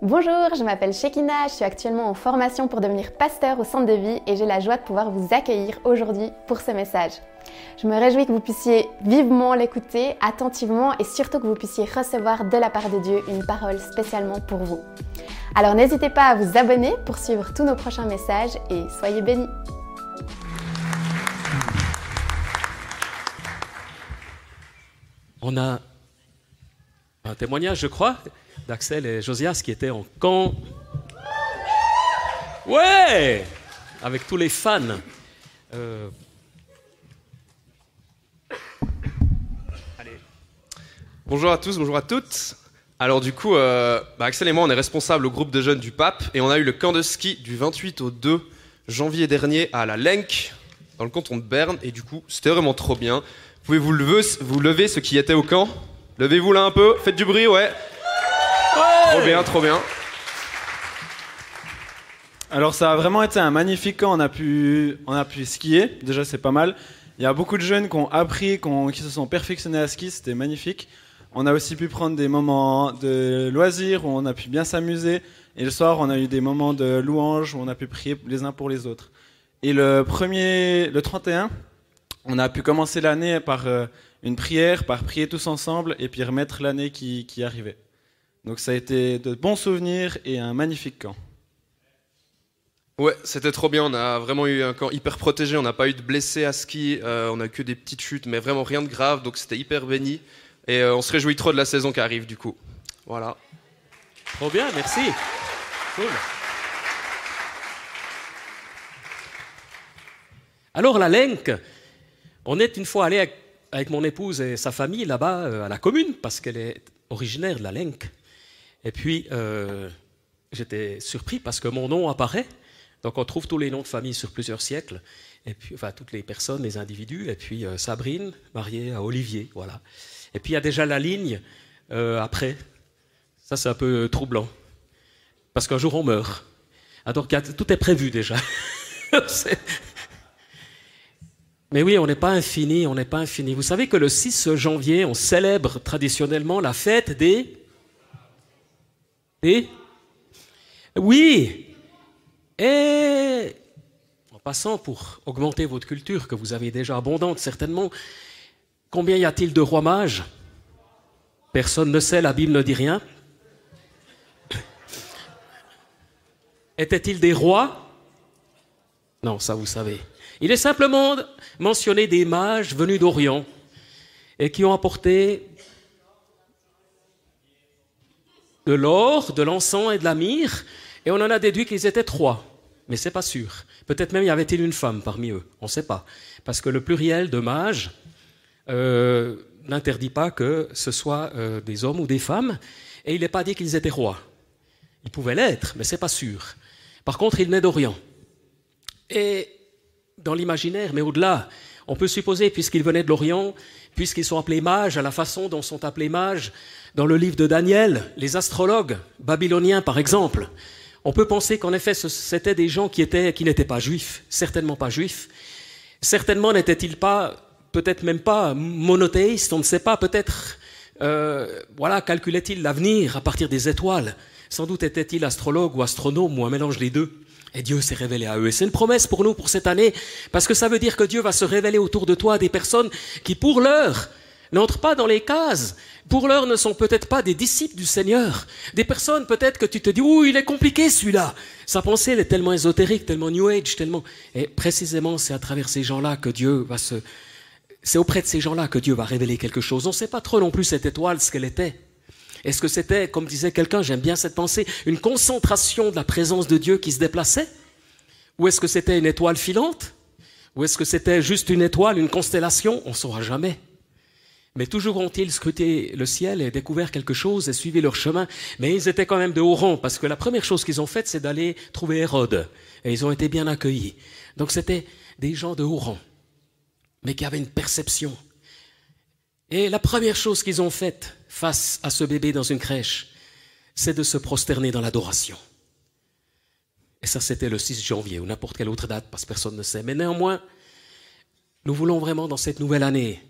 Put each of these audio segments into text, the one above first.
Bonjour, je m'appelle Shekina, je suis actuellement en formation pour devenir pasteur au centre de vie et j'ai la joie de pouvoir vous accueillir aujourd'hui pour ce message. Je me réjouis que vous puissiez vivement l'écouter, attentivement et surtout que vous puissiez recevoir de la part de Dieu une parole spécialement pour vous. Alors n'hésitez pas à vous abonner pour suivre tous nos prochains messages et soyez bénis. On a un témoignage, je crois, d'Axel et Josias qui étaient en camp. Ouais Avec tous les fans. Euh, Bonjour à tous, bonjour à toutes. Alors du coup, euh, bah, Axel et moi, on est responsables au groupe de jeunes du Pape et on a eu le camp de ski du 28 au 2 janvier dernier à la Lenk, dans le canton de Berne, et du coup, c'était vraiment trop bien. Pouvez vous lever, vous lever ceux qui étaient au camp? Levez-vous là un peu, faites du bruit, ouais. Trop bien, trop bien. Alors ça a vraiment été un magnifique camp, on a pu, on a pu skier, déjà c'est pas mal. Il y a beaucoup de jeunes qui ont appris, qui, ont- qui se sont perfectionnés à ski, c'était magnifique. On a aussi pu prendre des moments de loisirs où on a pu bien s'amuser. Et le soir, on a eu des moments de louange où on a pu prier les uns pour les autres. Et le premier, le 31, on a pu commencer l'année par euh, une prière, par prier tous ensemble et puis remettre l'année qui, qui arrivait. Donc ça a été de bons souvenirs et un magnifique camp. Ouais, c'était trop bien. On a vraiment eu un camp hyper protégé. On n'a pas eu de blessés à ski. euh, on a eu que des petites chutes, mais vraiment rien de grave. Donc c'était hyper béni. Et euh, on se réjouit trop de la saison qui arrive du coup. Voilà. Trop bien, merci. Cool. Alors la Lenk, on est une fois allé avec, avec mon épouse et sa famille là-bas euh, à la commune parce qu'elle est originaire de la Lenk. Et puis euh, j'étais surpris parce que mon nom apparaît. Donc on trouve tous les noms de famille sur plusieurs siècles. Et puis, enfin, toutes les personnes, les individus. Et puis euh, Sabrine, mariée à Olivier, voilà. Et puis il y a déjà la ligne euh, après. Ça, c'est un peu troublant. Parce qu'un jour, on meurt. Ah, donc, il y a- tout est prévu déjà. Mais oui, on n'est pas infini, on n'est pas infini. Vous savez que le 6 janvier, on célèbre traditionnellement la fête des... Des... Oui Et en passant, pour augmenter votre culture, que vous avez déjà abondante certainement, combien y a-t-il de rois mages Personne ne sait, la Bible ne dit rien. Étaient-ils des rois? Non, ça vous savez. Il est simplement mentionné des mages venus d'Orient et qui ont apporté de l'or, de l'encens et de la myrrhe, et on en a déduit qu'ils étaient trois. Mais c'est pas sûr. Peut-être même y avait-il une femme parmi eux. On ne sait pas. Parce que le pluriel de mages euh, n'interdit pas que ce soit euh, des hommes ou des femmes, et il n'est pas dit qu'ils étaient rois. Ils pouvaient l'être, mais c'est pas sûr. Par contre, il naît d'Orient. Et dans l'imaginaire, mais au-delà, on peut supposer, puisqu'ils venaient de l'Orient, puisqu'ils sont appelés mages, à la façon dont sont appelés mages dans le livre de Daniel, les astrologues babyloniens par exemple, on peut penser qu'en effet, c'étaient des gens qui étaient, qui n'étaient pas juifs, certainement pas juifs. Certainement n'étaient-ils pas, peut-être même pas monothéistes, on ne sait pas, peut-être, euh, voilà, calculaient-ils l'avenir à partir des étoiles? Sans doute étaient-ils astrologues ou astronomes ou un mélange des deux. Et Dieu s'est révélé à eux. Et c'est une promesse pour nous pour cette année, parce que ça veut dire que Dieu va se révéler autour de toi des personnes qui, pour l'heure, n'entrent pas dans les cases. Pour l'heure, ne sont peut-être pas des disciples du Seigneur. Des personnes, peut-être que tu te dis, ouh, il est compliqué celui-là. Sa pensée, elle est tellement ésotérique, tellement New Age, tellement. Et précisément, c'est à travers ces gens-là que Dieu va se. C'est auprès de ces gens-là que Dieu va révéler quelque chose. On ne sait pas trop non plus cette étoile, ce qu'elle était. Est-ce que c'était, comme disait quelqu'un, j'aime bien cette pensée, une concentration de la présence de Dieu qui se déplaçait? Ou est-ce que c'était une étoile filante? Ou est-ce que c'était juste une étoile, une constellation? On ne saura jamais. Mais toujours ont-ils scruté le ciel et découvert quelque chose et suivi leur chemin. Mais ils étaient quand même de haut rang, parce que la première chose qu'ils ont faite, c'est d'aller trouver Hérode. Et ils ont été bien accueillis. Donc c'était des gens de haut rang, mais qui avaient une perception. Et la première chose qu'ils ont faite face à ce bébé dans une crèche, c'est de se prosterner dans l'adoration. Et ça, c'était le 6 janvier ou n'importe quelle autre date, parce que personne ne sait. Mais néanmoins, nous voulons vraiment, dans cette nouvelle année,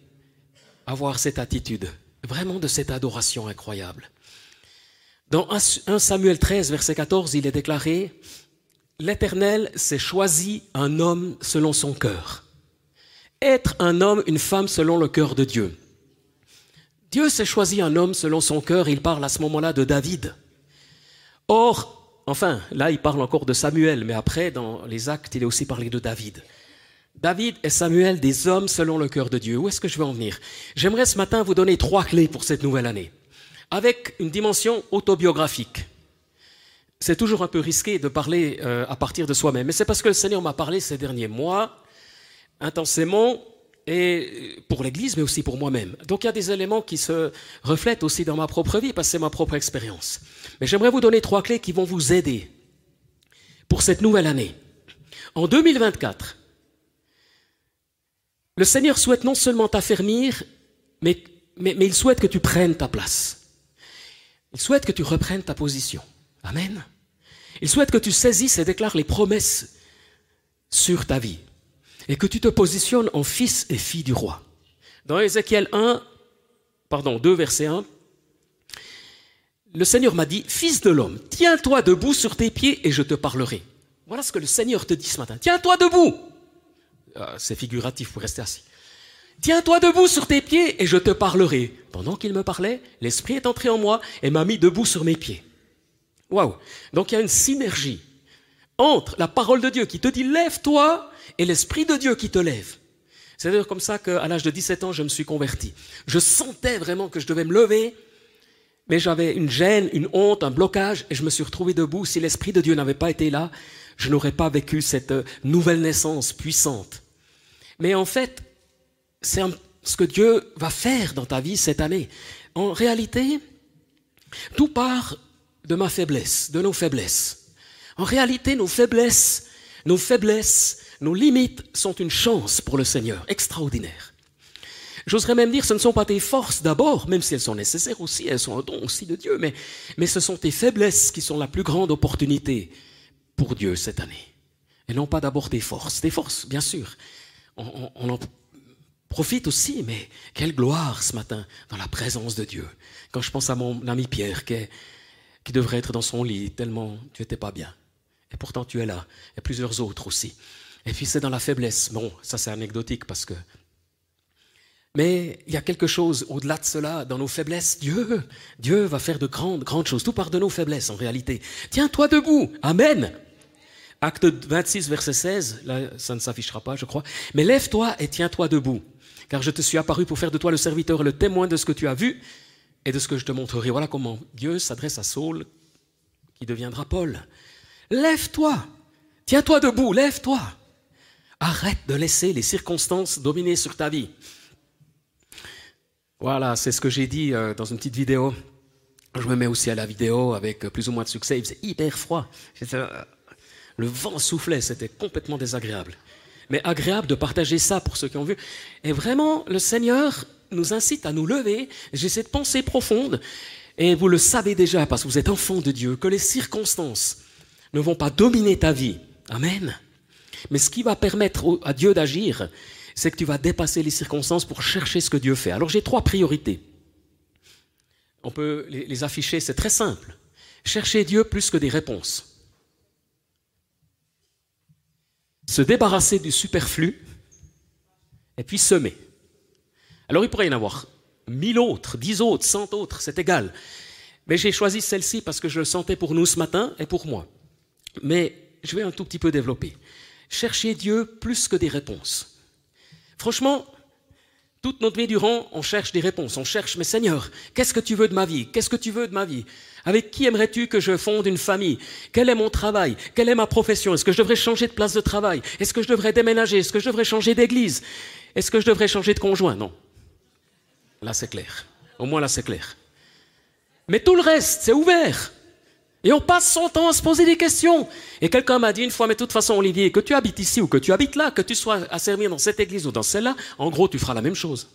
avoir cette attitude, vraiment de cette adoration incroyable. Dans 1 Samuel 13, verset 14, il est déclaré, L'Éternel s'est choisi un homme selon son cœur. Être un homme, une femme selon le cœur de Dieu. Dieu s'est choisi un homme selon son cœur, il parle à ce moment-là de David. Or, enfin, là il parle encore de Samuel, mais après, dans les actes, il est aussi parlé de David. David et Samuel, des hommes selon le cœur de Dieu. Où est-ce que je veux en venir? J'aimerais ce matin vous donner trois clés pour cette nouvelle année, avec une dimension autobiographique c'est toujours un peu risqué de parler euh, à partir de soi-même, mais c'est parce que le Seigneur m'a parlé ces derniers mois intensément et pour l'Église, mais aussi pour moi-même. Donc il y a des éléments qui se reflètent aussi dans ma propre vie, parce que c'est ma propre expérience. Mais j'aimerais vous donner trois clés qui vont vous aider pour cette nouvelle année. En 2024, le Seigneur souhaite non seulement t'affermir, mais, il souhaite que tu prennes ta place. Il souhaite que tu reprennes ta position. Amen. Il souhaite que tu saisisses et déclares les promesses sur ta vie et que tu te positionnes en fils et fille du roi. Dans Ézéchiel 1, pardon, 2, verset 1, le Seigneur m'a dit, Fils de l'homme, tiens-toi debout sur tes pieds et je te parlerai. Voilà ce que le Seigneur te dit ce matin. Tiens-toi debout. Ah, c'est figuratif pour rester assis. Tiens-toi debout sur tes pieds et je te parlerai. Pendant qu'il me parlait, l'Esprit est entré en moi et m'a mis debout sur mes pieds. Waouh Donc il y a une synergie entre la parole de Dieu qui te dit lève-toi et l'Esprit de Dieu qui te lève. C'est d'ailleurs comme ça qu'à l'âge de 17 ans, je me suis converti. Je sentais vraiment que je devais me lever, mais j'avais une gêne, une honte, un blocage, et je me suis retrouvé debout. Si l'Esprit de Dieu n'avait pas été là, je n'aurais pas vécu cette nouvelle naissance puissante. Mais en fait, c'est ce que Dieu va faire dans ta vie cette année. En réalité, tout part de ma faiblesse, de nos faiblesses. En réalité, nos faiblesses, nos faiblesses, nos limites sont une chance pour le Seigneur, extraordinaire. J'oserais même dire, ce ne sont pas tes forces d'abord, même si elles sont nécessaires aussi, elles sont un don aussi de Dieu, mais, mais ce sont tes faiblesses qui sont la plus grande opportunité pour Dieu cette année. Et non pas d'abord tes forces. Tes forces, bien sûr, on, en profite aussi, mais quelle gloire ce matin dans la présence de Dieu. Quand je pense à mon ami Pierre, qui qui devrait être dans son lit, tellement tu n'étais pas bien. Et pourtant tu es là. Et plusieurs autres aussi. Et puis c'est dans la faiblesse. Bon, ça c'est anecdotique parce que... Mais il y a quelque chose au-delà de cela, dans nos faiblesses. Dieu, Dieu va faire de grandes, grandes choses. Tout part de nos faiblesses en réalité. Tiens-toi debout. Amen. Acte 26, verset 16, là ça ne s'affichera pas, je crois. Mais lève-toi et tiens-toi debout, car je te suis apparu pour faire de toi le serviteur et le témoin de ce que tu as vu et de ce que je te montrerai. Voilà comment Dieu s'adresse à Saul, qui deviendra Paul. Lève-toi, tiens-toi debout, lève-toi. Arrête de laisser les circonstances dominer sur ta vie. Voilà, c'est ce que j'ai dit euh, dans une petite vidéo. Je me mets aussi à la vidéo avec plus ou moins de succès. Il faisait hyper froid. Le vent soufflait, c'était complètement désagréable. Mais agréable de partager ça pour ceux qui ont vu. Et vraiment, le Seigneur nous incite à nous lever. J'ai cette pensée profonde, et vous le savez déjà parce que vous êtes enfant de Dieu, que les circonstances ne vont pas dominer ta vie. Amen. Mais ce qui va permettre à Dieu d'agir, c'est que tu vas dépasser les circonstances pour chercher ce que Dieu fait. Alors j'ai trois priorités. On peut les afficher, c'est très simple. Chercher Dieu plus que des réponses. Se débarrasser du superflu et puis semer. Alors il pourrait y en avoir mille autres, dix autres, cent autres, c'est égal. Mais j'ai choisi celle-ci parce que je le sentais pour nous ce matin et pour moi. Mais je vais un tout petit peu développer. Chercher Dieu plus que des réponses. Franchement, toute notre vie durant, on cherche des réponses. On cherche, mais Seigneur, qu'est-ce que tu veux de ma vie? Qu'est-ce que tu veux de ma vie? Avec qui aimerais-tu que je fonde une famille? Quel est mon travail? Quelle est ma profession? Est-ce que je devrais changer de place de travail? Est-ce que je devrais déménager? Est-ce que je devrais changer d'église? Est-ce que je devrais changer de conjoint? Non. Là, c'est clair. Au moins, là, c'est clair. Mais tout le reste, c'est ouvert. Et on passe son temps à se poser des questions. Et quelqu'un m'a dit une fois, mais de toute façon, Olivier, que tu habites ici ou que tu habites là, que tu sois à servir dans cette église ou dans celle-là, en gros, tu feras la même chose.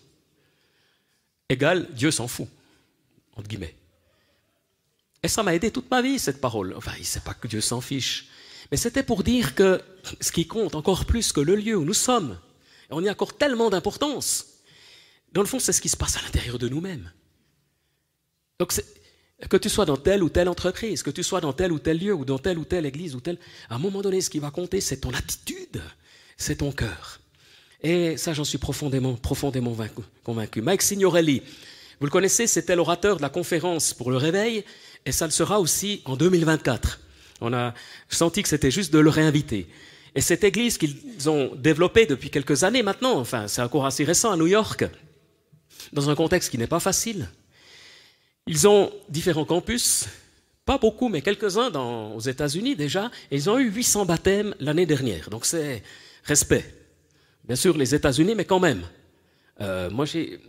Égal, Dieu s'en fout, entre guillemets. Et ça m'a aidé toute ma vie, cette parole. Enfin, il ne sait pas que Dieu s'en fiche. Mais c'était pour dire que ce qui compte encore plus que le lieu où nous sommes, et on y accorde tellement d'importance, dans le fond, c'est ce qui se passe à l'intérieur de nous-mêmes. Donc, Que tu sois dans telle ou telle entreprise, que tu sois dans tel ou tel lieu, ou dans telle ou telle église, ou telle. À un moment donné, ce qui va compter, c'est ton attitude, c'est ton cœur. Et ça, j'en suis profondément, profondément convaincu. Mike Signorelli, vous le connaissez, c'était l'orateur de la conférence pour le réveil, et ça le sera aussi en 2024. On a senti que c'était juste de le réinviter. Et cette église qu'ils ont développée depuis quelques années maintenant, enfin c'est encore assez récent à New York, dans un contexte qui n'est pas facile, ils ont différents campus, pas beaucoup, mais quelques-uns aux États-Unis déjà, et ils ont eu 800 baptêmes l'année dernière. Donc c'est respect. Bien sûr, les États-Unis, mais quand même. Euh, moi, j'ai.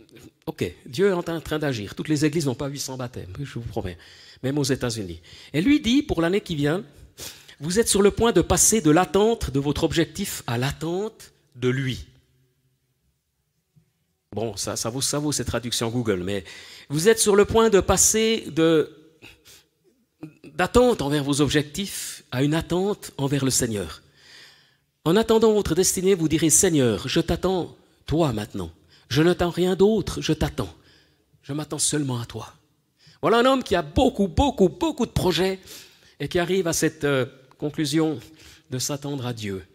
Ok, Dieu est en train d'agir. Toutes les églises n'ont pas 800 baptêmes, je vous promets, même aux États-Unis. Et lui dit, pour l'année qui vient, vous êtes sur le point de passer de l'attente de votre objectif à l'attente de lui. Bon, ça, ça, vaut, ça vaut cette traduction Google, mais vous êtes sur le point de passer de, d'attente envers vos objectifs à une attente envers le Seigneur. En attendant votre destinée, vous direz Seigneur, je t'attends, toi maintenant. Je n'attends rien d'autre, je t'attends. Je m'attends seulement à toi. Voilà un homme qui a beaucoup, beaucoup, beaucoup de projets et qui arrive à cette euh, conclusion de s'attendre à Dieu,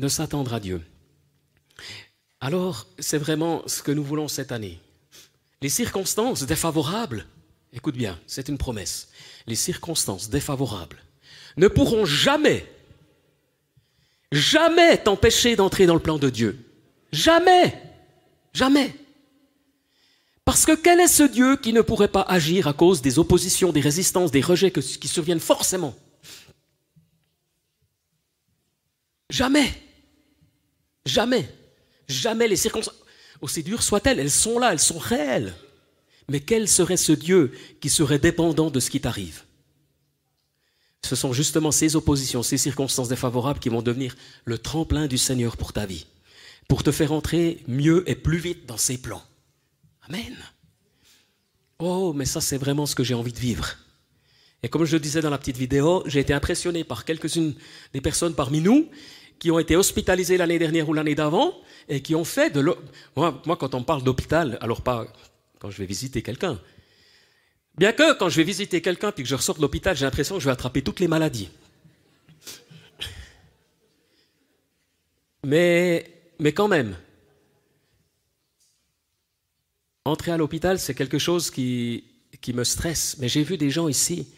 de s'attendre à Dieu. Alors, c'est vraiment ce que nous voulons cette année. Les circonstances défavorables, écoute bien, c'est une promesse, les circonstances défavorables ne pourront jamais, jamais t'empêcher d'entrer dans le plan de Dieu. Jamais, jamais. Parce que quel est ce Dieu qui ne pourrait pas agir à cause des oppositions, des résistances, des rejets qui surviennent forcément? Jamais. Jamais. Jamais les circonstances, aussi dures soient-elles, elles sont là, elles sont réelles. Mais quel serait ce Dieu qui serait dépendant de ce qui t'arrive? Ce sont justement ces oppositions, ces circonstances défavorables qui vont devenir le tremplin du Seigneur pour ta vie, pour te faire entrer mieux et plus vite dans ses plans. Amen. Oh, mais ça c'est vraiment ce que j'ai envie de vivre. Et comme je le disais dans la petite vidéo, j'ai été impressionné par quelques-unes des personnes parmi nous qui ont été hospitalisés l'année dernière ou l'année d'avant et qui ont fait de l'hôpital. Moi, quand on parle d'hôpital, alors pas quand je vais visiter quelqu'un. Bien que quand je vais visiter quelqu'un puis que je ressors de l'hôpital, j'ai l'impression que je vais attraper toutes les maladies. Mais, quand même, entrer à l'hôpital, c'est quelque chose qui, qui me stresse. Mais j'ai vu des gens ici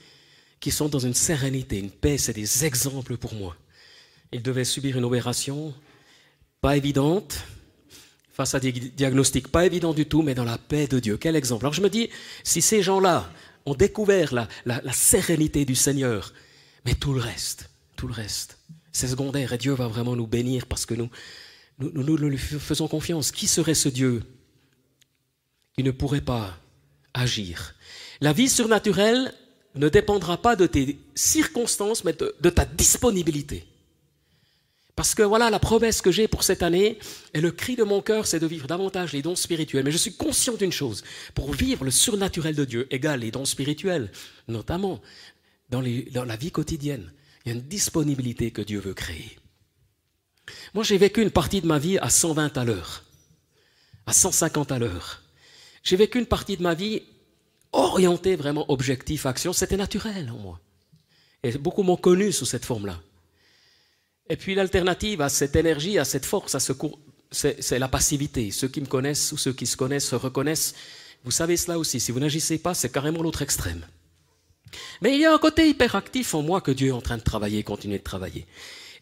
qui sont dans une sérénité, une paix, c'est des exemples pour moi. Il devait subir une opération pas évidente, face à des diagnostics pas évidents du tout, mais dans la paix de Dieu. Quel exemple Alors je me dis, si ces gens-là ont découvert la, sérénité du Seigneur, mais tout le reste, tout le reste, c'est secondaire et Dieu va vraiment nous bénir parce que nous, nous, nous, nous lui faisons confiance. Qui serait ce Dieu qui ne pourrait pas agir? La vie surnaturelle ne dépendra pas de tes circonstances, mais de ta disponibilité. Parce que voilà, la promesse que j'ai pour cette année, et le cri de mon cœur, c'est de vivre davantage les dons spirituels. Mais je suis conscient d'une chose, pour vivre le surnaturel de Dieu, égale les dons spirituels, notamment dans, dans la vie quotidienne, il y a une disponibilité que Dieu veut créer. Moi, j'ai vécu une partie de ma vie à 120 à l'heure, à 150 à l'heure. J'ai vécu une partie de ma vie orientée vraiment objectif, action. C'était naturel en moi. Et beaucoup m'ont connu sous cette forme-là. Et puis l'alternative à cette énergie, à cette force, à ce c'est la passivité. Ceux qui me connaissent ou ceux qui se connaissent se reconnaissent. Vous savez cela aussi. Si vous n'agissez pas, c'est carrément l'autre extrême. Mais il y a un côté hyperactif en moi que Dieu est en train de travailler, continuer de travailler.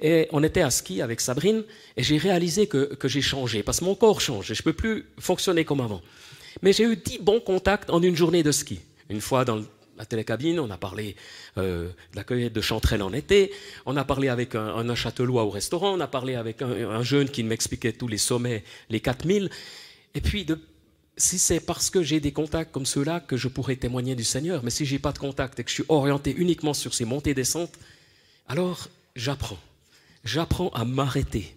Et on était à ski avec Sabrine et j'ai réalisé que, que j'ai changé parce que mon corps change et je ne peux plus fonctionner comme avant. Mais j'ai eu dix bons contacts en une journée de ski. Une fois dans le la télécabine, on a parlé euh, de la cueillette de chanterelles en été, on a parlé avec un, un châtelois au restaurant, on a parlé avec un, jeune qui m'expliquait tous les sommets, les 4000. Et puis, si c'est parce que j'ai des contacts comme ceux-là que je pourrais témoigner du Seigneur, mais si j'ai pas de contact et que je suis orienté uniquement sur ces montées et descentes, alors j'apprends. J'apprends à m'arrêter.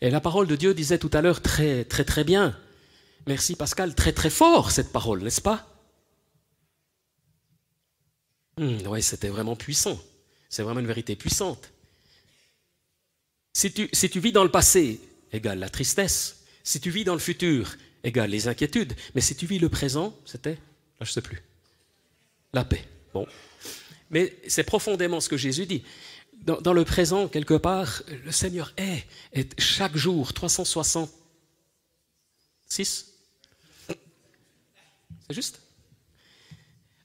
Et la parole de Dieu disait tout à l'heure très, très, très bien. Merci Pascal, très, très fort cette parole, n'est-ce pas? Hmm, oui, c'était vraiment puissant. C'est vraiment une vérité puissante. Si tu, si tu vis dans le passé, égale la tristesse. Si tu vis dans le futur, égale les inquiétudes. Mais si tu vis le présent, c'était Là, je ne sais plus. la paix. Bon. Mais c'est profondément ce que Jésus dit. Dans, dans, le présent, quelque part, le Seigneur est, est chaque jour 366. C'est juste?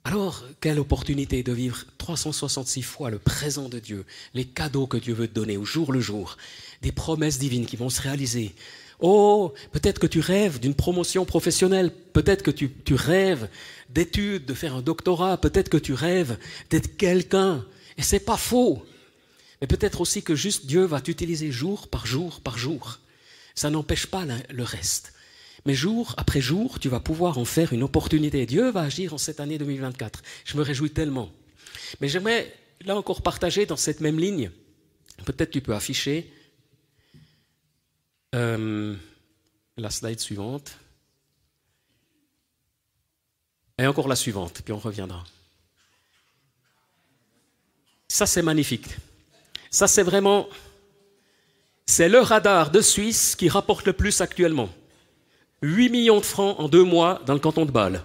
Alors, quelle opportunité de vivre 366 fois le présent de Dieu, les cadeaux que Dieu veut te donner au jour le jour, des promesses divines qui vont se réaliser. Oh, peut-être que tu rêves d'une promotion professionnelle, peut-être que tu, tu rêves d'études, de faire un doctorat, peut-être que tu rêves d'être quelqu'un, et c'est pas faux. Mais peut-être aussi que juste Dieu va t'utiliser jour par jour par jour. Ça n'empêche pas le reste. Mais jour après jour, tu vas pouvoir en faire une opportunité. Dieu va agir en cette année 2024. Je me réjouis tellement. Mais j'aimerais là encore partager dans cette même ligne. Peut-être tu peux afficher euh, la slide suivante. Et encore la suivante, puis on reviendra. Ça, c'est magnifique. Ça, c'est vraiment... C'est le radar de Suisse qui rapporte le plus actuellement. 8 millions de francs en deux mois dans le canton de Bâle.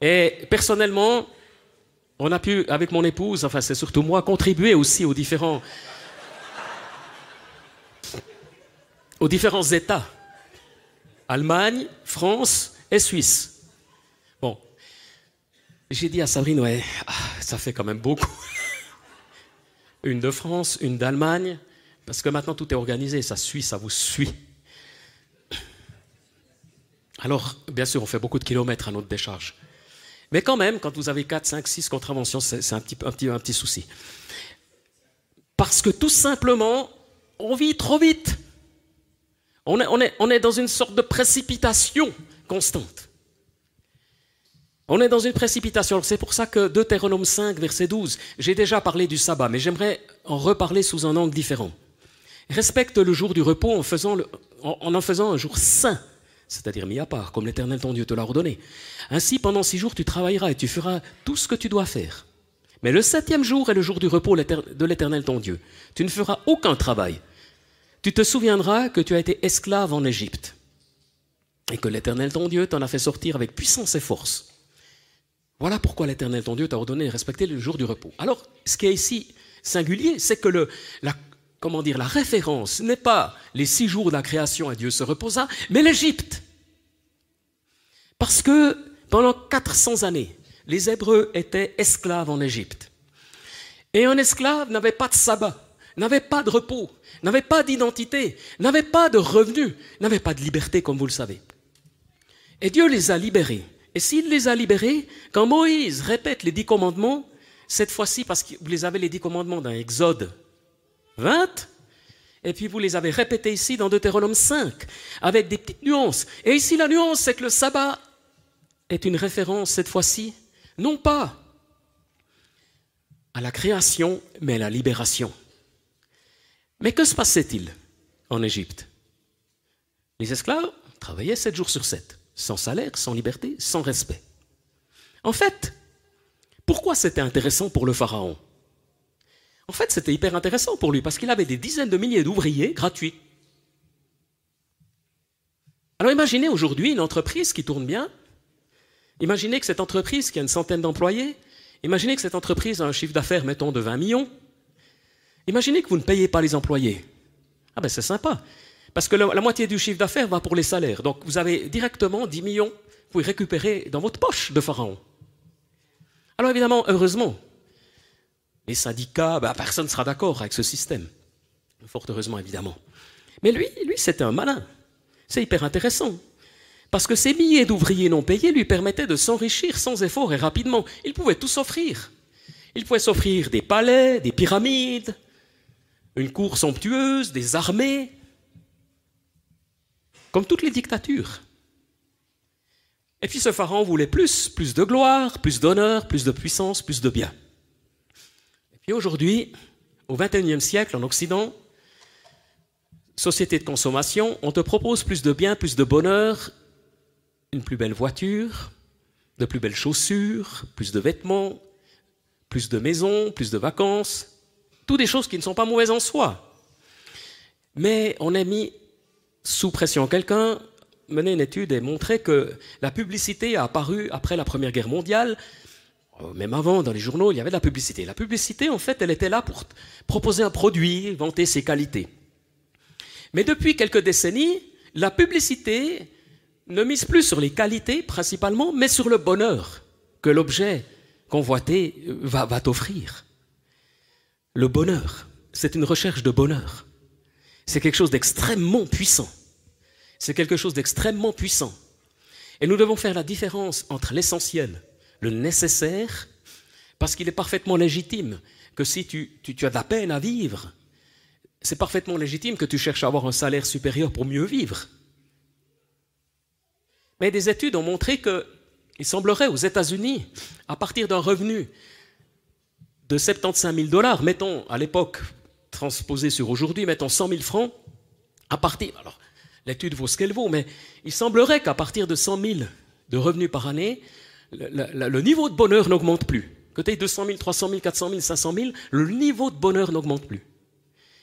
Et personnellement, on a pu, avec mon épouse, enfin c'est surtout moi, contribuer aussi aux différents, aux différents États. Allemagne, France et Suisse. Bon, j'ai dit à Sabrine, ouais, ah, ça fait quand même beaucoup. Une de France, une d'Allemagne, parce que maintenant tout est organisé, ça suit, ça vous suit. Alors, bien sûr, on fait beaucoup de kilomètres à notre décharge. Mais quand même, quand vous avez 4, 5, 6 contraventions, c'est un petit, un, petit, un petit souci. Parce que tout simplement, on vit trop vite. On est, on est, on est dans une sorte de précipitation constante. On est dans une précipitation. C'est pour ça que Deutéronome 5, verset 12, j'ai déjà parlé du sabbat, mais j'aimerais en reparler sous un angle différent respecte le jour du repos en, faisant en, faisant un jour saint, c'est-à-dire mis à part, comme l'Éternel ton Dieu te l'a ordonné. Ainsi, pendant six jours, tu travailleras et tu feras tout ce que tu dois faire. Mais le septième jour est le jour du repos de l'Éternel ton Dieu. Tu ne feras aucun travail. Tu te souviendras que tu as été esclave en Égypte et que l'Éternel ton Dieu t'en a fait sortir avec puissance et force. Voilà pourquoi l'Éternel ton Dieu t'a ordonné de respecter le jour du repos. Alors, ce qui est ici singulier, c'est que le, la comment dire, la référence n'est pas les six jours de la création et Dieu se reposa, mais l'Égypte. Parce que pendant 400 années, les Hébreux étaient esclaves en Égypte. Et un esclave n'avait pas de sabbat, n'avait pas de repos, n'avait pas d'identité, n'avait pas de revenus, n'avait pas de liberté, comme vous le savez. Et Dieu les a libérés. Et s'il les a libérés, quand Moïse répète les dix commandements, cette fois-ci, parce que vous les avez les dix commandements dans Exode 20. Et puis vous les avez répétés ici dans Deutéronome 5, avec des petites nuances. Et ici, la nuance, c'est que le sabbat est une référence, cette fois-ci, non pas à la création, mais à la libération. Mais que se passait-il en Égypte? Les esclaves travaillaient sept jours sur sept, sans salaire, sans liberté, sans respect. En fait, pourquoi c'était intéressant pour le Pharaon? En fait, c'était hyper intéressant pour lui parce qu'il avait des dizaines de milliers d'ouvriers gratuits. Alors imaginez aujourd'hui une entreprise qui tourne bien. Imaginez que cette entreprise qui a une centaine d'employés, imaginez que cette entreprise a un chiffre d'affaires, mettons, de 20 millions. Imaginez que vous ne payez pas les employés. Ah ben c'est sympa. Parce que la, moitié du chiffre d'affaires va pour les salaires. Donc vous avez directement 10 millions, vous pouvez récupérer dans votre poche de Pharaon. Alors évidemment, heureusement, les syndicats, bah, personne ne sera d'accord avec ce système. Fort heureusement, évidemment. Mais lui, lui, c'était un malin. C'est hyper intéressant. Parce que ces milliers d'ouvriers non payés lui permettaient de s'enrichir sans effort et rapidement. Il pouvait tout s'offrir. Il pouvait s'offrir des palais, des pyramides, une cour somptueuse, des armées, comme toutes les dictatures. Et puis ce pharaon voulait plus, plus de gloire, plus d'honneur, plus de puissance, plus de bien. Et aujourd'hui, au XXIe siècle, en Occident, société de consommation, on te propose plus de biens, plus de bonheur, une plus belle voiture, de plus belles chaussures, plus de vêtements, plus de maisons, plus de vacances, toutes des choses qui ne sont pas mauvaises en soi. Mais on a mis sous pression quelqu'un mené une étude et montré que la publicité a apparu après la Première Guerre mondiale. Euh, même avant, dans les journaux, il y avait de la publicité. La publicité, en fait, elle était là pour proposer un produit, vanter ses qualités. Mais depuis quelques décennies, la publicité ne mise plus sur les qualités principalement, mais sur le bonheur que l'objet convoité va, va t'offrir. Le bonheur, c'est une recherche de bonheur. C'est quelque chose d'extrêmement puissant. C'est quelque chose d'extrêmement puissant. Et nous devons faire la différence entre l'essentiel, le nécessaire, parce qu'il est parfaitement légitime que si tu, as de la peine à vivre, c'est parfaitement légitime que tu cherches à avoir un salaire supérieur pour mieux vivre. Mais des études ont montré qu'il semblerait aux États-Unis, à partir d'un revenu de 75 000 dollars, mettons à l'époque transposé sur aujourd'hui, mettons 100 000 francs, à partir, alors l'étude vaut ce qu'elle vaut, mais il semblerait qu'à partir de 100 000 de revenus par année, le, niveau de bonheur n'augmente plus. Que tu aies 200 000, 300 000, 400 000, 500 000, le niveau de bonheur n'augmente plus.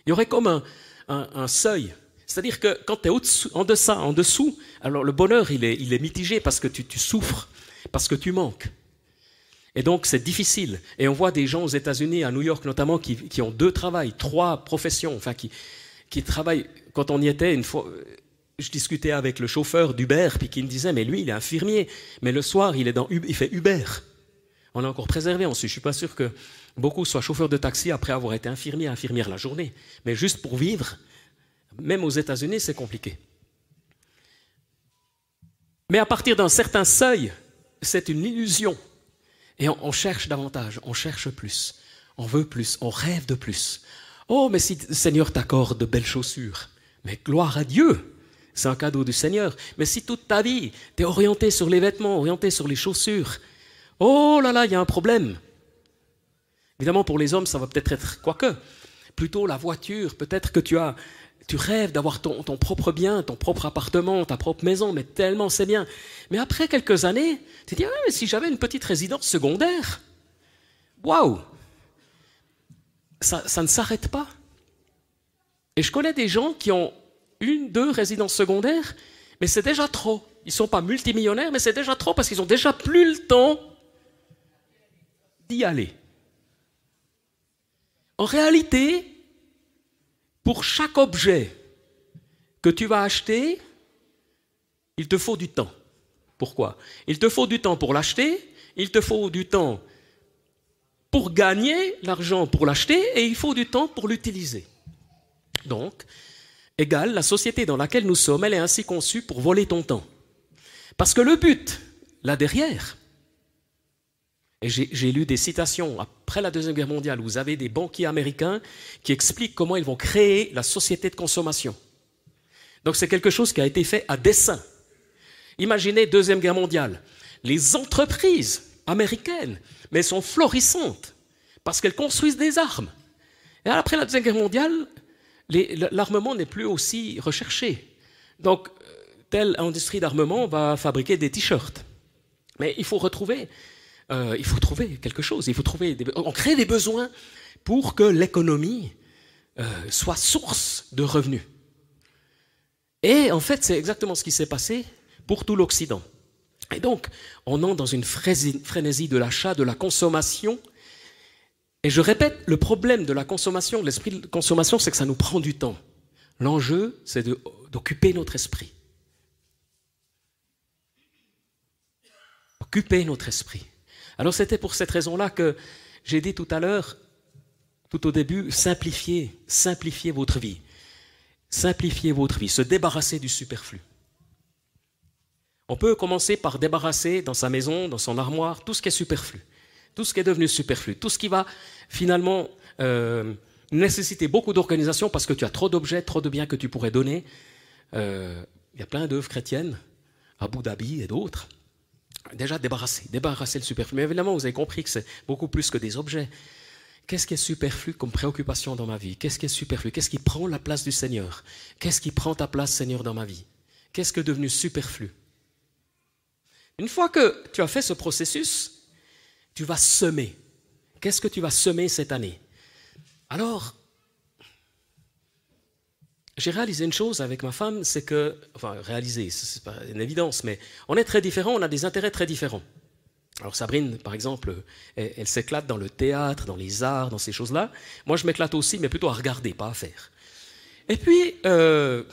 Il y aurait comme un, seuil. C'est-à-dire que quand tu es en deçà, en dessous, alors le bonheur, il est, mitigé parce que tu, souffres, parce que tu manques. Et donc c'est difficile. Et on voit des gens aux États-Unis, à New York notamment, qui, ont deux travails, trois professions, enfin qui travaillent. Quand on y était, une fois, je discutais avec le chauffeur d'Uber, puis qui me disait, mais lui, il est infirmier, mais le soir, il, est dans, il fait Uber. On l'a encore préservé ensuite. Je ne suis pas sûr que beaucoup soient chauffeurs de taxi après avoir été infirmier, infirmière la journée. Mais juste pour vivre, même aux États-Unis, c'est compliqué. Mais à partir d'un certain seuil, c'est une illusion. Et on, on, cherche davantage, on cherche plus, on veut plus, on rêve de plus. Oh, mais si Seigneur t'accorde de belles chaussures, mais gloire à Dieu, c'est un cadeau du Seigneur. Mais si toute ta vie, tu es orienté sur les vêtements, orienté sur les chaussures, oh là là, il y a un problème. Évidemment, pour les hommes, ça va peut-être être quoique. Plutôt la voiture, peut-être que tu as, tu rêves d'avoir ton, propre bien, ton propre appartement, ta propre maison, mais tellement c'est bien. Mais après quelques années, tu te dis, ah, si j'avais une petite résidence secondaire, waouh, ça ne s'arrête pas. Et je connais des gens qui ont une, deux résidences secondaires, mais c'est déjà trop. Ils ne sont pas multimillionnaires, mais c'est déjà trop parce qu'ils n'ont déjà plus le temps d'y aller. En réalité, pour chaque objet que tu vas acheter, il te faut du temps. Pourquoi? Il te faut du temps pour l'acheter, il te faut du temps pour gagner l'argent pour l'acheter et il faut du temps pour l'utiliser. Donc, égale la société dans laquelle nous sommes, elle est ainsi conçue pour voler ton temps. Parce que le but, là derrière, et j'ai lu des citations après la Deuxième Guerre mondiale, vous avez des banquiers américains qui expliquent comment ils vont créer la société de consommation. Donc c'est quelque chose qui a été fait à dessein. Imaginez Deuxième Guerre mondiale. Les entreprises américaines, mais sont florissantes parce qu'elles construisent des armes. Et après la Deuxième Guerre mondiale, l'armement n'est plus aussi recherché. Donc, telle industrie d'armement va fabriquer des t-shirts. Mais il faut retrouver, euh, il faut trouver quelque chose. Il faut trouver, on crée des besoins pour que l'économie euh, soit source de revenus. Et en fait, c'est exactement ce qui s'est passé pour tout l'Occident. Et donc, on entre dans une frénésie de l'achat, de la consommation, et je répète, le problème de la consommation, de l'esprit de consommation, c'est que ça nous prend du temps. L'enjeu, c'est d'occuper notre esprit. Occuper notre esprit. Alors c'était pour cette raison-là que j'ai dit tout à l'heure, tout au début, simplifiez, simplifiez votre vie. Simplifiez votre vie, se débarrasser du superflu. On peut commencer par débarrasser dans sa maison, dans son armoire, tout ce qui est superflu tout ce qui est devenu superflu, tout ce qui va finalement euh, nécessiter beaucoup d'organisation parce que tu as trop d'objets, trop de biens que tu pourrais donner. Euh, il y a plein d'œuvres chrétiennes, Abu Dhabi et d'autres. Déjà débarrasser, débarrasser le superflu. Mais évidemment, vous avez compris que c'est beaucoup plus que des objets. Qu'est-ce qui est superflu comme préoccupation dans ma vie? Qu'est-ce qui est superflu? Qu'est-ce qui prend la place du Seigneur? Qu'est-ce qui prend ta place, Seigneur, dans ma vie? Qu'est-ce qui est devenu superflu? Une fois que tu as fait ce processus, tu vas semer. Qu'est-ce que tu vas semer cette année? Alors, j'ai réalisé une chose avec ma femme, c'est que, enfin, réalisé, c'est pas une évidence, mais on est très différents, on a des intérêts très différents. Alors Sabrine, par exemple, elle, s'éclate dans le théâtre, dans les arts, dans ces choses-là. Moi, je m'éclate aussi, mais plutôt à regarder, pas à faire. Et puis, euh,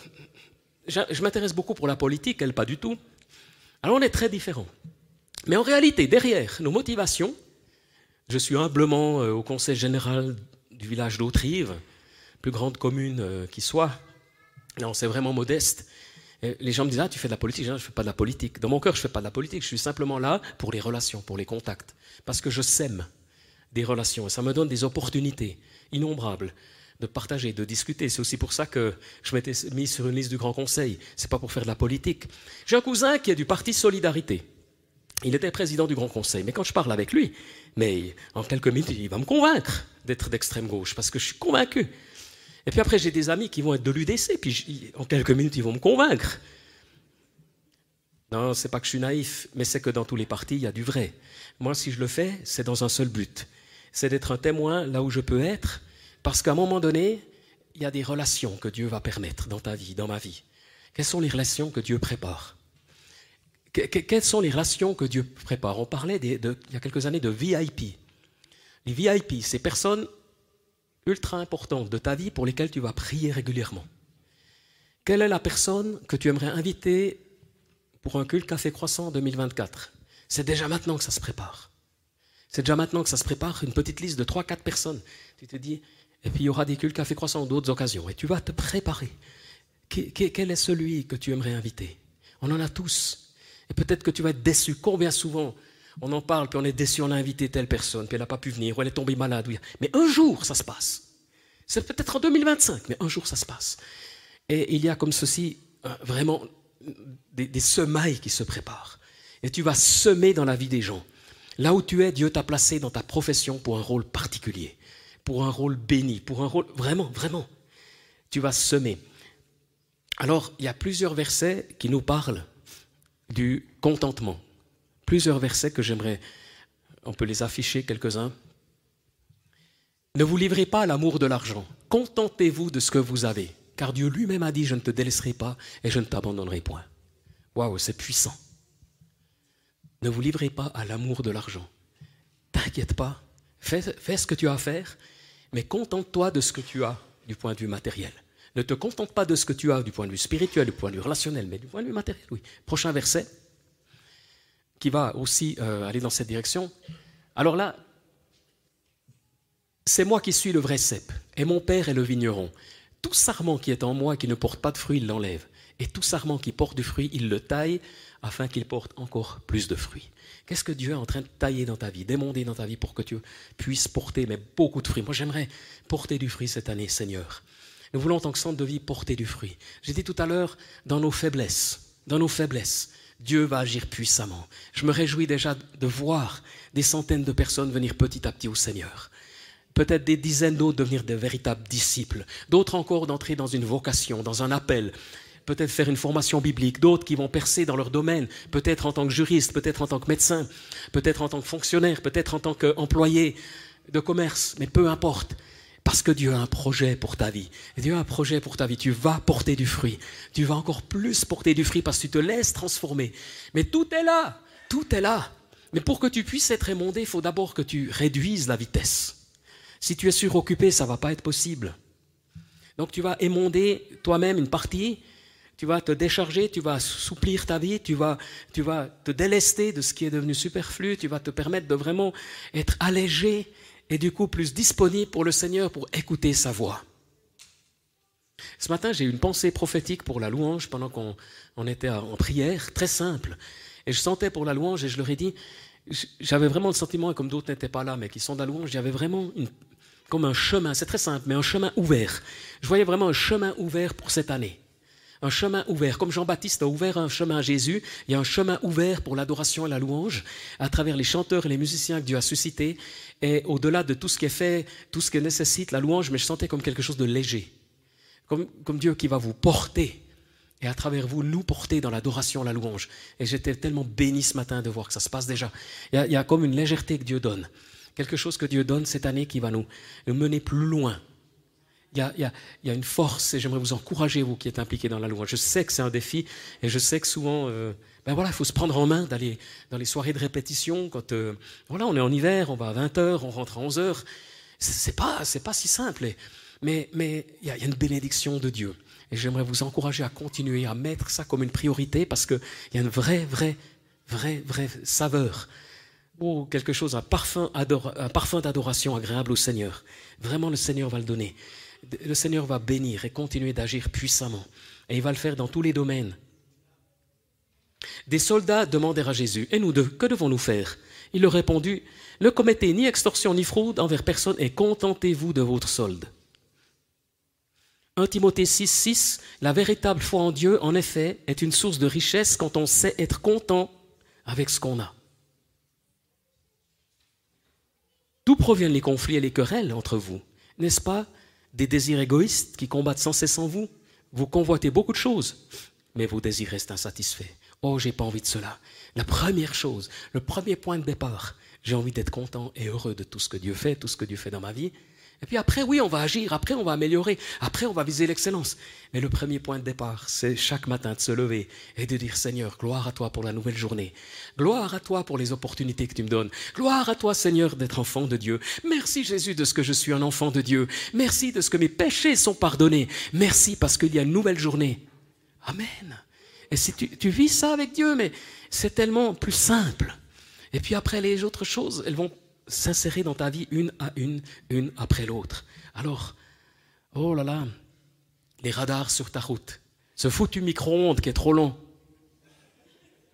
je, m'intéresse beaucoup pour la politique, elle pas du tout. Alors on est très différents. Mais en réalité, derrière nos motivations, je suis humblement euh, au conseil général du village d'Autrive, plus grande commune euh, qui soit. Non, c'est vraiment modeste. les gens me disent Ah, tu fais de la politique. Je ne fais pas de la politique. Dans mon cœur, je ne fais pas de la politique. Je suis simplement là pour les relations, pour les contacts. Parce que je sème des relations. Et ça me donne des opportunités innombrables de partager, de discuter. C'est aussi pour ça que je m'étais mis sur une liste du Grand Conseil. C'est pas pour faire de la politique. J'ai un cousin qui est du Parti Solidarité. Il était président du Grand Conseil. Mais quand je parle avec lui, mais en quelques minutes, il va me convaincre d'être d'extrême gauche, parce que je suis convaincu. Et puis après, j'ai des amis qui vont être de l'UDC, puis en quelques minutes, ils vont me convaincre. Non, c'est pas que je suis naïf, mais c'est que dans tous les partis, il y a du vrai. Moi, si je le fais, c'est dans un seul but. C'est d'être un témoin là où je peux être, parce qu'à un moment donné, il y a des relations que Dieu va permettre dans ta vie, dans ma vie. Quelles sont les relations que Dieu prépare? Quelles sont les relations que Dieu prépare? On parlait il y a quelques années de VIP. Les VIP, c'est personnes ultra importantes de ta vie pour lesquelles tu vas prier régulièrement. Quelle est la personne que tu aimerais inviter pour un culte Café Croissant 2024 C'est déjà maintenant que ça se prépare. C'est déjà maintenant que ça se prépare, une petite liste de 3-4 personnes. Tu te dis, et puis il y aura des cultes café croissant d'autres occasions. Et tu vas te préparer. Quel est celui que tu aimerais inviter? On en a tous. Et peut-être que tu vas être déçu. Combien souvent on en parle, puis on est déçu, on a invité telle personne, puis elle n'a pas pu venir, ou elle est tombée malade. Mais un jour, ça se passe. C'est peut-être en 2025, mais un jour, ça se passe. Et il y a comme ceci euh, vraiment des, des semailles qui se préparent. Et tu vas semer dans la vie des gens. Là où tu es, Dieu t'a placé dans ta profession pour un rôle particulier pour un rôle béni, pour un rôle vraiment, vraiment. Tu vas semer. Alors, il y a plusieurs versets qui nous parlent du contentement. Plusieurs versets que j'aimerais, on peut les afficher quelques-uns. Ne vous livrez pas à l'amour de l'argent. Contentez-vous de ce que vous avez, car Dieu lui-même a dit, je ne te délaisserai pas et je ne t'abandonnerai point. Waouh, c'est puissant. Ne vous livrez pas à l'amour de l'argent. T'inquiète pas, fais, fais, ce que tu as à faire mais contente-toi de ce que tu as du point de vue matériel. Ne te contente pas de ce que tu as du point de vue spirituel, du point de vue relationnel, mais du point de vue matériel, oui. Prochain verset, qui va aussi euh, aller dans cette direction. Alors là, c'est moi qui suis le vrai cep, et mon père est le vigneron. Tout sarment qui est en moi qui ne porte pas de fruit, il l'enlève. Et tout sarment qui porte du fruit, il le taille afin qu'il porte encore plus de fruits. Qu'est-ce que Dieu est en train de tailler dans ta vie, d'émonder dans ta vie pour que tu puisses porter mais beaucoup de fruits Moi, j'aimerais porter du fruit cette année, Seigneur. Nous voulons, en tant que centre de vie, porter du fruit. J'ai dit tout à l'heure, dans nos faiblesses, dans nos faiblesses, Dieu va agir puissamment. Je me réjouis déjà de voir des centaines de personnes venir petit à petit au Seigneur. Peut-être des dizaines d'autres devenir de véritables disciples. D'autres encore d'entrer dans une vocation, dans un appel peut-être faire une formation biblique, d'autres qui vont percer dans leur domaine, peut-être en tant que juriste, peut-être en tant que médecin, peut-être en tant que fonctionnaire, peut-être en tant qu'employé de commerce, mais peu importe. Parce que Dieu a un projet pour ta vie. Dieu a un projet pour ta vie. Tu vas porter du fruit. Tu vas encore plus porter du fruit parce que tu te laisses transformer. Mais tout est là. Tout est là. Mais pour que tu puisses être émondé, il faut d'abord que tu réduises la vitesse. Si tu es suroccupé, ça ne va pas être possible. Donc tu vas émonder toi-même une partie tu vas te décharger, tu vas souplir ta vie, tu vas, tu vas te délester de ce qui est devenu superflu, tu vas te permettre de vraiment être allégé et du coup plus disponible pour le Seigneur pour écouter sa voix. Ce matin, j'ai eu une pensée prophétique pour la louange pendant qu'on était en prière, très simple. Et je sentais pour la louange et je leur ai dit, j'avais vraiment le sentiment, et comme d'autres n'étaient pas là, mais qui sont de la louange, j'avais vraiment comme un chemin, c'est très simple, mais un chemin ouvert. Je voyais vraiment un chemin ouvert pour cette année un chemin ouvert. Comme Jean-Baptiste a ouvert un chemin à Jésus, il y a un chemin ouvert pour l'adoration et la louange à travers les chanteurs et les musiciens que Dieu a suscités. Et au-delà de tout ce qui est fait, tout ce que nécessite la louange, mais je sentais comme quelque chose de léger. Comme, comme Dieu qui va vous porter et à travers vous nous porter dans l'adoration, la louange. Et j'étais tellement béni ce matin de voir que ça se passe déjà. Il y a, comme une légèreté que Dieu donne. Quelque chose que Dieu donne cette année qui va nous mener plus loin Il y, a, une force et j'aimerais vous encourager, vous qui êtes impliqués dans la louange. Je sais que c'est un défi et je sais que souvent, euh, ben voilà, il faut se prendre en main d'aller dans les soirées de répétition. Quand euh, voilà, on est en hiver, on va à 20h, on rentre à 11h. C'est pas, c'est pas si simple. mais mais il y, a une bénédiction de Dieu. Et j'aimerais vous encourager à continuer à mettre ça comme une priorité parce qu'il y a une vraie, vraie, vraie, vraie saveur ou quelque chose, un parfum d'adoration agréable au Seigneur. Vraiment, le Seigneur va le donner le Seigneur va bénir et continuer d'agir puissamment. Et il va le faire dans tous les domaines. Des soldats demandèrent à Jésus, Et nous deux, que devons-nous faire? Il leur répondit, Ne commettez ni extorsion ni fraude envers personne et contentez-vous de votre solde. 1 Timothée 6, 6, La véritable foi en Dieu, en effet, est une source de richesse quand on sait être content avec ce qu'on a. D'où proviennent les conflits et les querelles entre vous? N'est-ce pas des désirs égoïstes qui combattent sans cesse en vous. Vous convoitez beaucoup de choses, mais vos désirs restent insatisfaits. Oh, j'ai pas envie de cela. La première chose, le premier point de départ, j'ai envie d'être content et heureux de tout ce que Dieu fait, tout ce que Dieu fait dans ma vie. Et puis après, oui, on va agir, après on va améliorer, après on va viser l'excellence. Mais le premier point de départ, c'est chaque matin de se lever et de dire Seigneur, gloire à toi pour la nouvelle journée. Gloire à toi pour les opportunités que tu me donnes. Gloire à toi Seigneur d'être enfant de Dieu. Merci Jésus de ce que je suis un enfant de Dieu. Merci de ce que mes péchés sont pardonnés. Merci parce qu'il y a une nouvelle journée. Amen. Et si tu, tu vis ça avec Dieu, mais c'est tellement plus simple. Et puis après, les autres choses, elles vont s'insérer dans ta vie une à une, une après l'autre. Alors, oh là là, les radars sur ta route, ce foutu micro-ondes qui est trop long.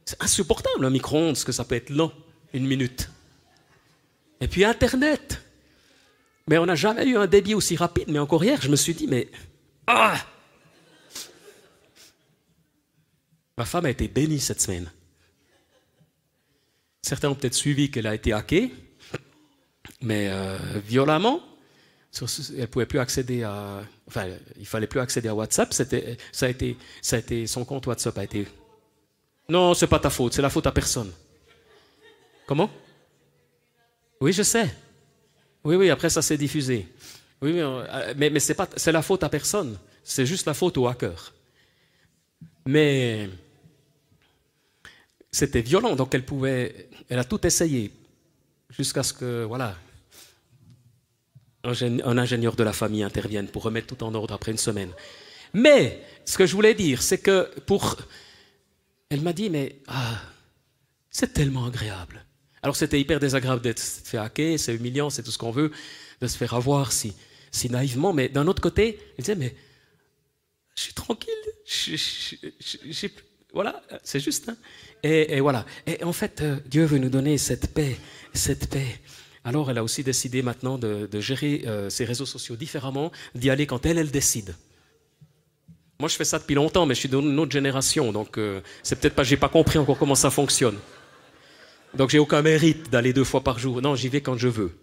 C'est insupportable un micro-ondes, que ça peut être long, une minute. Et puis Internet. Mais on n'a jamais eu un débit aussi rapide. Mais encore hier, je me suis dit, mais... Ah Ma femme a été bénie cette semaine. Certains ont peut-être suivi qu'elle a été hackée mais euh, violemment. elle pouvait plus accéder à, enfin, il fallait plus accéder à WhatsApp. Ça a été, ça a été, son compte WhatsApp a été. Non, c'est pas ta faute, c'est la faute à personne. Comment? Oui, je sais. Oui, oui. Après, ça s'est diffusé. Oui, euh, mais, mais, c'est pas, c'est la faute à personne. C'est juste la faute au hacker. Mais c'était violent, donc elle pouvait, elle a tout essayé jusqu'à ce que, voilà, un ingénieur de la famille intervienne pour remettre tout en ordre après une semaine. Mais ce que je voulais dire, c'est que pour... Elle m'a dit, mais ah, c'est tellement agréable. Alors c'était hyper désagréable d'être fait hacker, c'est humiliant, c'est tout ce qu'on veut, de se faire avoir si, si naïvement. Mais d'un autre côté, elle disait, mais je suis tranquille, voilà, c'est juste. Hein. Et, voilà. Et en fait, euh, Dieu veut nous donner cette paix, cette paix. Alors elle a aussi décidé maintenant de, gérer euh, ses réseaux sociaux différemment, d'y aller quand elle, elle décide. Moi, je fais ça depuis longtemps, mais je suis d'une autre génération, donc euh, c'est peut-être pas, j'ai pas compris encore comment ça fonctionne. Donc j'ai aucun mérite d'aller deux fois par jour. Non, j'y vais quand je veux.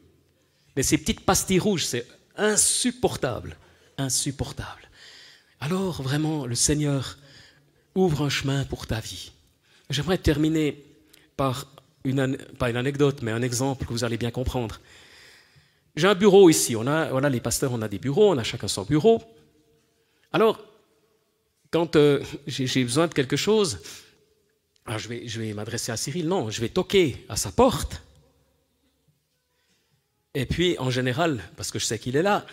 Mais ces petites pastilles rouges, c'est insupportable, insupportable. Alors vraiment, le Seigneur ouvre un chemin pour ta vie. J'aimerais terminer par pas une anecdote, mais un exemple que vous allez bien comprendre. J'ai un bureau ici. On a, voilà, les pasteurs, on a des bureaux, on a chacun son bureau. Alors, quand euh, j'ai besoin de quelque chose, je vais, je vais m'adresser à Cyril. Non, je vais toquer à sa porte. Et puis, en général, parce que je sais qu'il est là,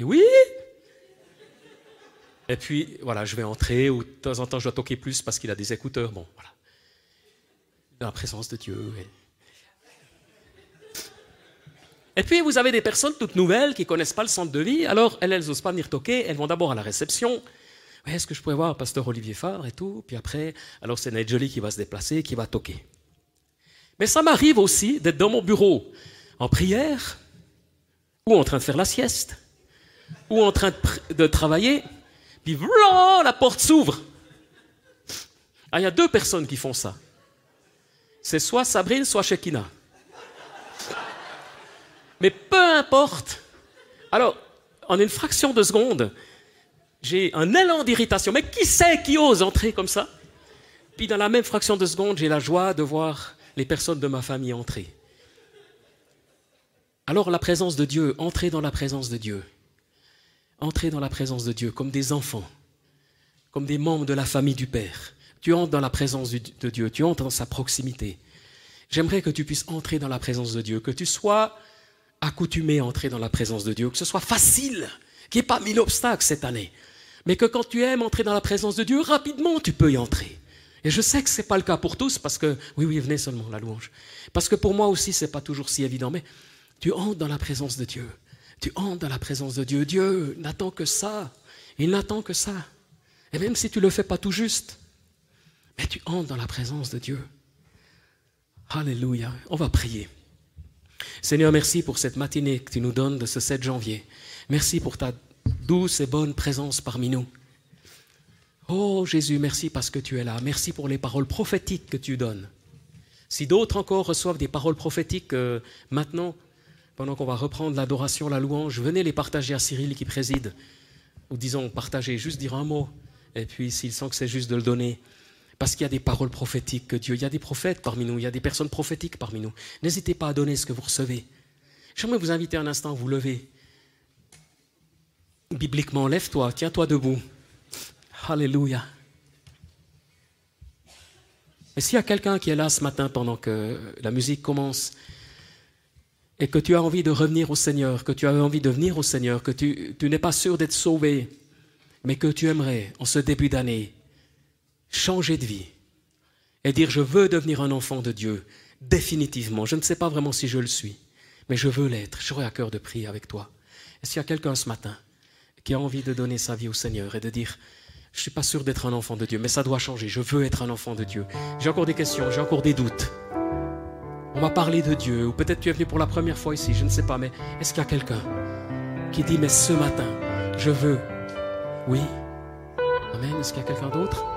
oui. Et puis, voilà, je vais entrer, ou de temps en temps, je dois toquer plus parce qu'il a des écouteurs. Bon, voilà dans la présence de Dieu. Et puis, vous avez des personnes toutes nouvelles qui ne connaissent pas le centre de vie. Alors, elles, elles n'osent pas venir toquer. Elles vont d'abord à la réception. Est-ce que je pourrais voir pasteur Olivier Favre et tout? Puis après, alors c'est Jolie qui va se déplacer, qui va toquer. Mais ça m'arrive aussi d'être dans mon bureau en prière, ou en train de faire la sieste, ou en train de, de travailler. Puis voilà, la porte s'ouvre. Ah, il y a deux personnes qui font ça c'est soit Sabrine, soit Shekina. Mais peu importe. Alors, en une fraction de seconde, j'ai un élan d'irritation. Mais qui sait qui ose entrer comme ça? Puis dans la même fraction de seconde, j'ai la joie de voir les personnes de ma famille entrer. Alors la présence de Dieu, entrer dans la présence de Dieu. entrer dans la présence de Dieu comme des enfants, comme des membres de la famille du Père. Tu entres dans la présence de Dieu, tu entres dans sa proximité. J'aimerais que tu puisses entrer dans la présence de Dieu, que tu sois accoutumé à entrer dans la présence de Dieu, que ce soit facile, qu'il n'y ait pas mille obstacles cette année, mais que quand tu aimes entrer dans la présence de Dieu, rapidement tu peux y entrer. Et je sais que ce n'est pas le cas pour tous, parce que, oui, oui, venez seulement, la louange. Parce que pour moi aussi, ce n'est pas toujours si évident, mais tu entres dans la présence de Dieu. Tu entres dans la présence de Dieu. Dieu n'attend que ça. Il n'attend que ça. Et même si tu ne le fais pas tout juste, mais tu entres dans la présence de Dieu. Alléluia. On va prier. Seigneur, merci pour cette matinée que tu nous donnes de ce 7 janvier. Merci pour ta douce et bonne présence parmi nous. Oh Jésus, merci parce que tu es là. Merci pour les paroles prophétiques que tu donnes. Si d'autres encore reçoivent des paroles prophétiques euh, maintenant, pendant qu'on va reprendre l'adoration, la louange, venez les partager à Cyril qui préside. Ou disons, partager, juste dire un mot. Et puis s'il sent que c'est juste de le donner, parce qu'il y a des paroles prophétiques que Dieu, il y a des prophètes parmi nous, il y a des personnes prophétiques parmi nous. N'hésitez pas à donner ce que vous recevez. J'aimerais vous inviter un instant à vous lever. Bibliquement, lève-toi, tiens-toi debout. Alléluia. Et s'il y a quelqu'un qui est là ce matin pendant que la musique commence et que tu as envie de revenir au Seigneur, que tu as envie de venir au Seigneur, que tu, tu n'es pas sûr d'être sauvé, mais que tu aimerais, en ce début d'année, changer de vie et dire je veux devenir un enfant de Dieu, définitivement. Je ne sais pas vraiment si je le suis, mais je veux l'être. J'aurai à cœur de prier avec toi. Est-ce qu'il y a quelqu'un ce matin qui a envie de donner sa vie au Seigneur et de dire je ne suis pas sûr d'être un enfant de Dieu, mais ça doit changer. Je veux être un enfant de Dieu. J'ai encore des questions, j'ai encore des doutes. On m'a parlé de Dieu, ou peut-être tu es venu pour la première fois ici, je ne sais pas, mais est-ce qu'il y a quelqu'un qui dit, mais ce matin, je veux. Oui. Amen. Est-ce qu'il y a quelqu'un d'autre?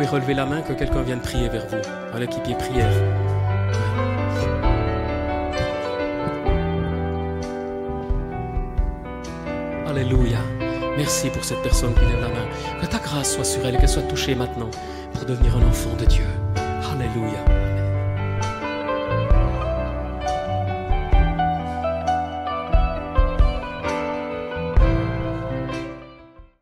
Pouvez relever la main que quelqu'un vienne prier vers vous, à l'équipier prière. Alléluia. Merci pour cette personne qui lève la main. Que ta grâce soit sur elle et qu'elle soit touchée maintenant pour devenir un enfant de Dieu. Alléluia.